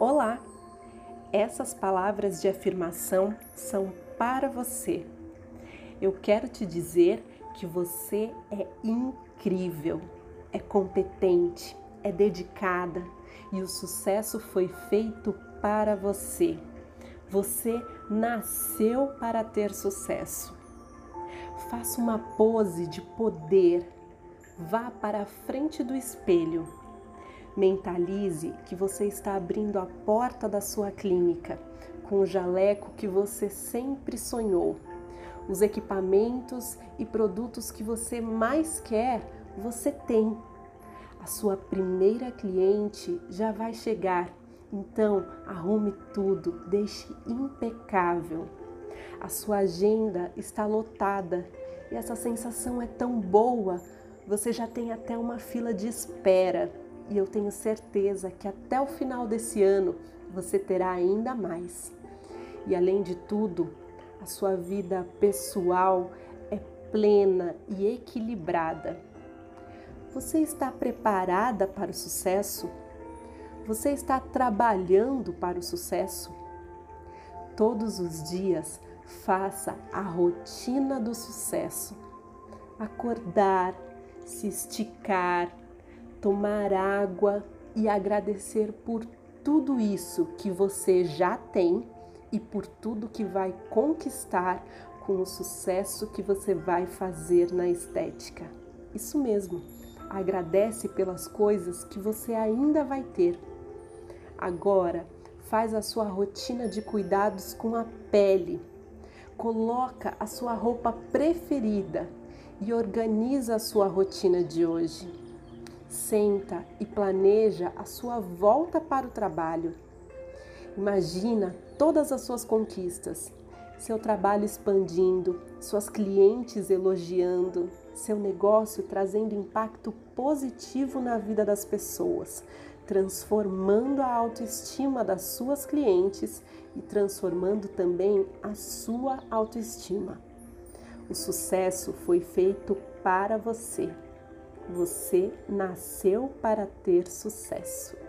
Olá! Essas palavras de afirmação são para você. Eu quero te dizer que você é incrível, é competente, é dedicada e o sucesso foi feito para você. Você nasceu para ter sucesso. Faça uma pose de poder. Vá para a frente do espelho Mentalize que você está abrindo a porta da sua clínica com o jaleco que você sempre sonhou. Os equipamentos e produtos que você mais quer, você tem. A sua primeira cliente já vai chegar, então arrume tudo, deixe impecável. A sua agenda está lotada e essa sensação é tão boa, você já tem até uma fila de espera e eu tenho certeza que até o final desse ano você terá ainda mais. E além de tudo, a sua vida pessoal é plena e equilibrada. Você está preparada para o sucesso? Você está trabalhando para o sucesso? Todos os dias faça a rotina do sucesso. Acordar, se esticar, tomar água e agradecer por tudo isso que você já tem e por tudo que vai conquistar com o sucesso que você vai fazer na estética. Isso mesmo. Agradece pelas coisas que você ainda vai ter. Agora, faz a sua rotina de cuidados com a pele. Coloca a sua roupa preferida e organiza a sua rotina de hoje. Senta e planeja a sua volta para o trabalho. Imagina todas as suas conquistas, seu trabalho expandindo, suas clientes elogiando, seu negócio trazendo impacto positivo na vida das pessoas, transformando a autoestima das suas clientes e transformando também a sua autoestima. O sucesso foi feito para você. Você nasceu para ter sucesso.